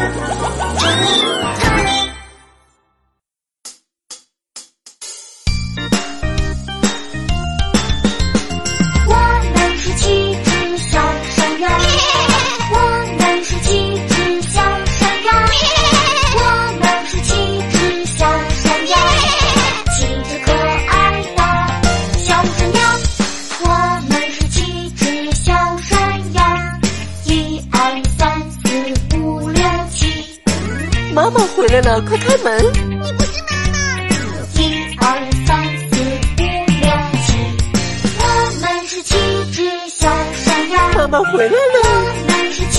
啊。妈妈回来了，快开门！你不是妈妈。一二三四五六七，我们是七只小山羊。妈妈回来了，我们是七